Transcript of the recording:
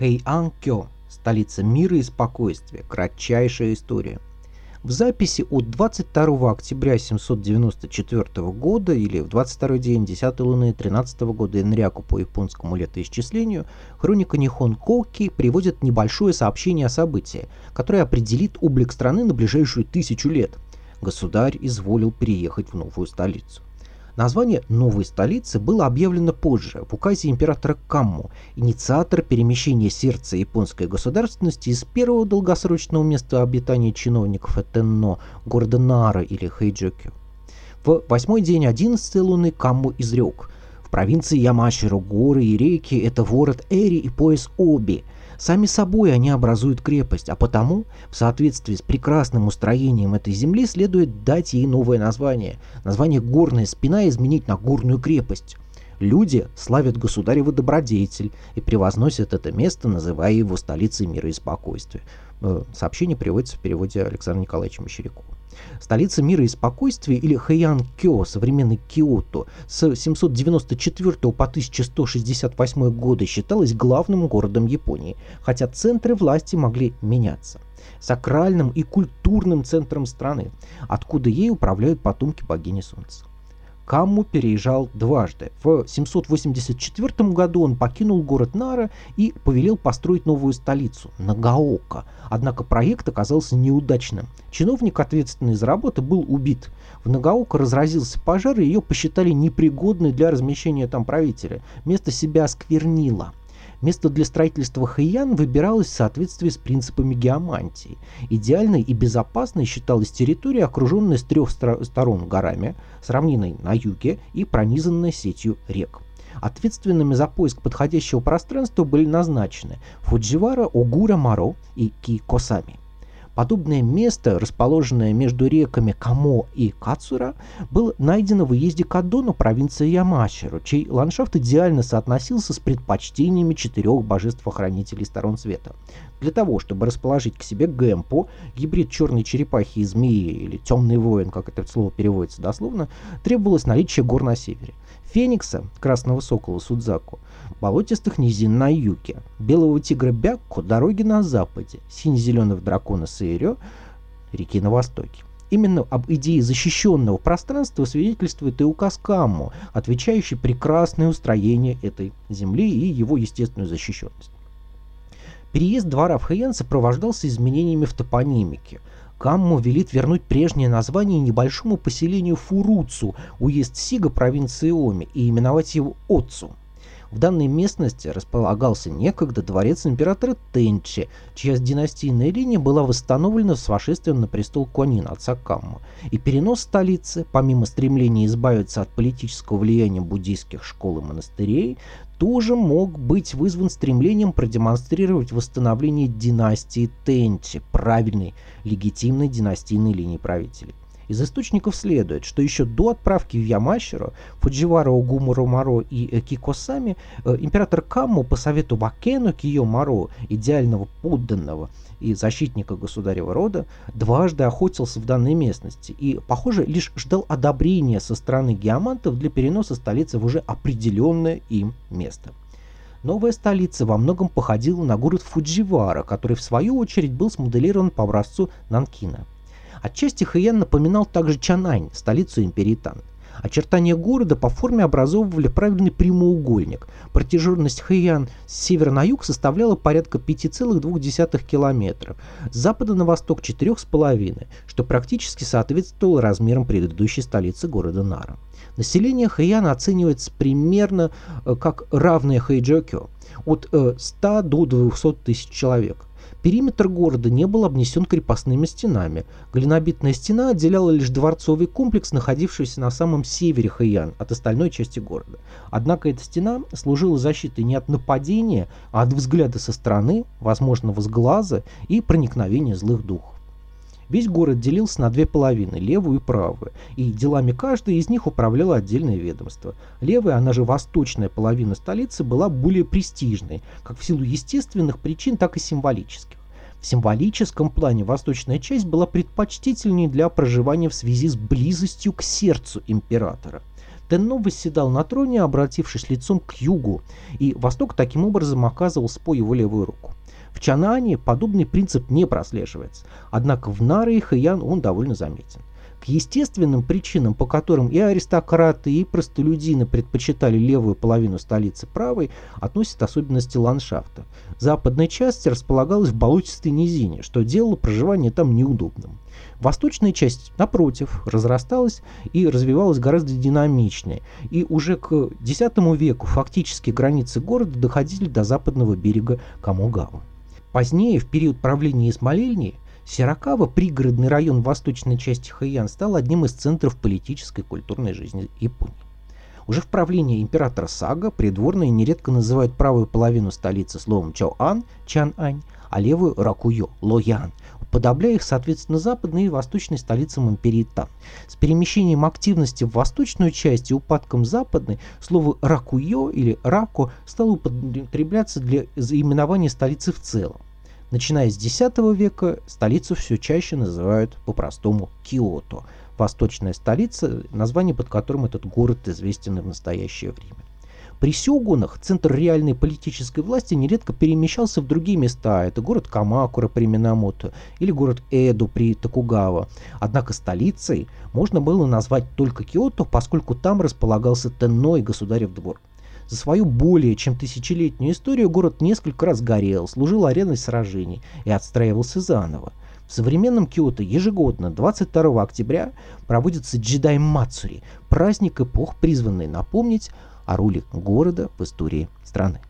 Хэйан-кё, столица мира и спокойствия, кратчайшая история. В записи от 22 октября 794 года или в 22 день 10 луны 13 года Энряку по японскому летоисчислению хроника Нихон Коки приводит небольшое сообщение о событии, которое определит облик страны на ближайшую тысячу лет. Государь изволил переехать в новую столицу. Название новой столицы было объявлено позже, в указе императора Камму, инициатор перемещения сердца японской государственности из первого долгосрочного места обитания чиновников Этенно, города Нара или Хэйджокю. В восьмой день одиннадцатой луны Камму изрек – в провинции Ямаширо горы и реки – это ворот Эри и пояс Оби – Сами собой они образуют крепость, а потому, в соответствии с прекрасным устроением этой земли, следует дать ей новое название. Название «горная спина» изменить на «горную крепость». Люди славят государева добродетель и превозносят это место, называя его столицей мира и спокойствия. Э, сообщение приводится в переводе Александра Николаевича Мещерякова. Столица мира и спокойствия или Хэян-Кё, современный Киото, с 794 по 1168 годы считалась главным городом Японии, хотя центры власти могли меняться. Сакральным и культурным центром страны, откуда ей управляют потомки богини Солнца. Камму переезжал дважды. В 784 году он покинул город Нара и повелел построить новую столицу – Нагаока. Однако проект оказался неудачным. Чиновник, ответственный за работу, был убит. В Нагаока разразился пожар, и ее посчитали непригодной для размещения там правителя. Место себя осквернило – Место для строительства Хэйян выбиралось в соответствии с принципами геомантии. Идеальной и безопасной считалась территория, окруженная с трех сторон горами, с равниной на юге и пронизанная сетью рек. Ответственными за поиск подходящего пространства были назначены Фудживара, Огура Маро и Ки Косами. Подобное место, расположенное между реками Камо и Кацура, было найдено в уезде Кадону провинции Ямаширо, чей ландшафт идеально соотносился с предпочтениями четырех божеств-охранителей сторон света. Для того, чтобы расположить к себе Гэмпо, гибрид черной черепахи и змеи, или темный воин, как это слово переводится дословно, требовалось наличие гор на севере. Феникса, красного сокола Судзаку, болотистых низин на юге, белого тигра Бякку дороги на западе, сине-зеленого дракона Саирё реки на востоке. Именно об идее защищенного пространства свидетельствует и указ Камму, отвечающий прекрасное устроение этой земли и его естественную защищенность. Переезд двора в Хэйян сопровождался изменениями в топонимике. Камму велит вернуть прежнее название небольшому поселению Фуруцу, уезд Сига провинции Оми, и именовать его Отцу. В данной местности располагался некогда дворец императора Тенчи, чья династийная линия была восстановлена с вошествием на престол Конин отца Камма. И перенос столицы, помимо стремления избавиться от политического влияния буддийских школ и монастырей, тоже мог быть вызван стремлением продемонстрировать восстановление династии Тенчи, правильной, легитимной династийной линии правителей. Из источников следует, что еще до отправки в Ямаширо, Фудживара Огумуру Маро и Кикосами э, император Камму по совету Бакену Кио идеального подданного и защитника государева рода, дважды охотился в данной местности и, похоже, лишь ждал одобрения со стороны геомантов для переноса столицы в уже определенное им место. Новая столица во многом походила на город Фудживара, который в свою очередь был смоделирован по образцу Нанкина. Отчасти Хэйян напоминал также Чанань, столицу империи Тан. Очертания города по форме образовывали правильный прямоугольник. Протяженность Хэйян с севера на юг составляла порядка 5,2 километра, с запада на восток 4,5, что практически соответствовало размерам предыдущей столицы города Нара. Население Хэйяна оценивается примерно э, как равное Хэйджокё, от 100 э, до 200 тысяч человек. Периметр города не был обнесен крепостными стенами. Глинобитная стена отделяла лишь дворцовый комплекс, находившийся на самом севере Хэйян от остальной части города. Однако эта стена служила защитой не от нападения, а от взгляда со стороны, возможного с глаза и проникновения злых духов. Весь город делился на две половины, левую и правую, и делами каждой из них управляло отдельное ведомство. Левая, она же восточная половина столицы, была более престижной, как в силу естественных причин, так и символических. В символическом плане восточная часть была предпочтительнее для проживания в связи с близостью к сердцу императора. Тенно восседал на троне, обратившись лицом к югу, и Восток таким образом оказывал по его левую руку. В Чанане подобный принцип не прослеживается, однако в Наре и Хэян он довольно заметен. К естественным причинам, по которым и аристократы, и простолюдины предпочитали левую половину столицы правой, относят особенности ландшафта. Западная часть располагалась в болотистой низине, что делало проживание там неудобным. Восточная часть, напротив, разрасталась и развивалась гораздо динамичнее, и уже к X веку фактически границы города доходили до западного берега Камугава. Позднее, в период правления Исмаильни, Сиракава, пригородный район восточной части Хэйян, стал одним из центров политической и культурной жизни Японии. Уже в правлении императора Сага придворные нередко называют правую половину столицы словом Чоан, Чан-Ань, а левую Ракуйо, Лоян, уподобляя их, соответственно, западной и восточной столицам империи Тан. С перемещением активности в восточную часть и упадком западной слово Ракуйо или Рако стало употребляться для именования столицы в целом. Начиная с X века столицу все чаще называют по-простому Киото, восточная столица, название под которым этот город известен и в настоящее время. При сёгунах центр реальной политической власти нередко перемещался в другие места. Это город Камакура при Минамото или город Эду при Токугава. Однако столицей можно было назвать только Киото, поскольку там располагался Тенно и государев двор. За свою более чем тысячелетнюю историю город несколько раз горел, служил ареной сражений и отстраивался заново. В современном Киото ежегодно 22 октября проводится Джедай Мацури, праздник эпох, призванный напомнить о роли города в истории страны.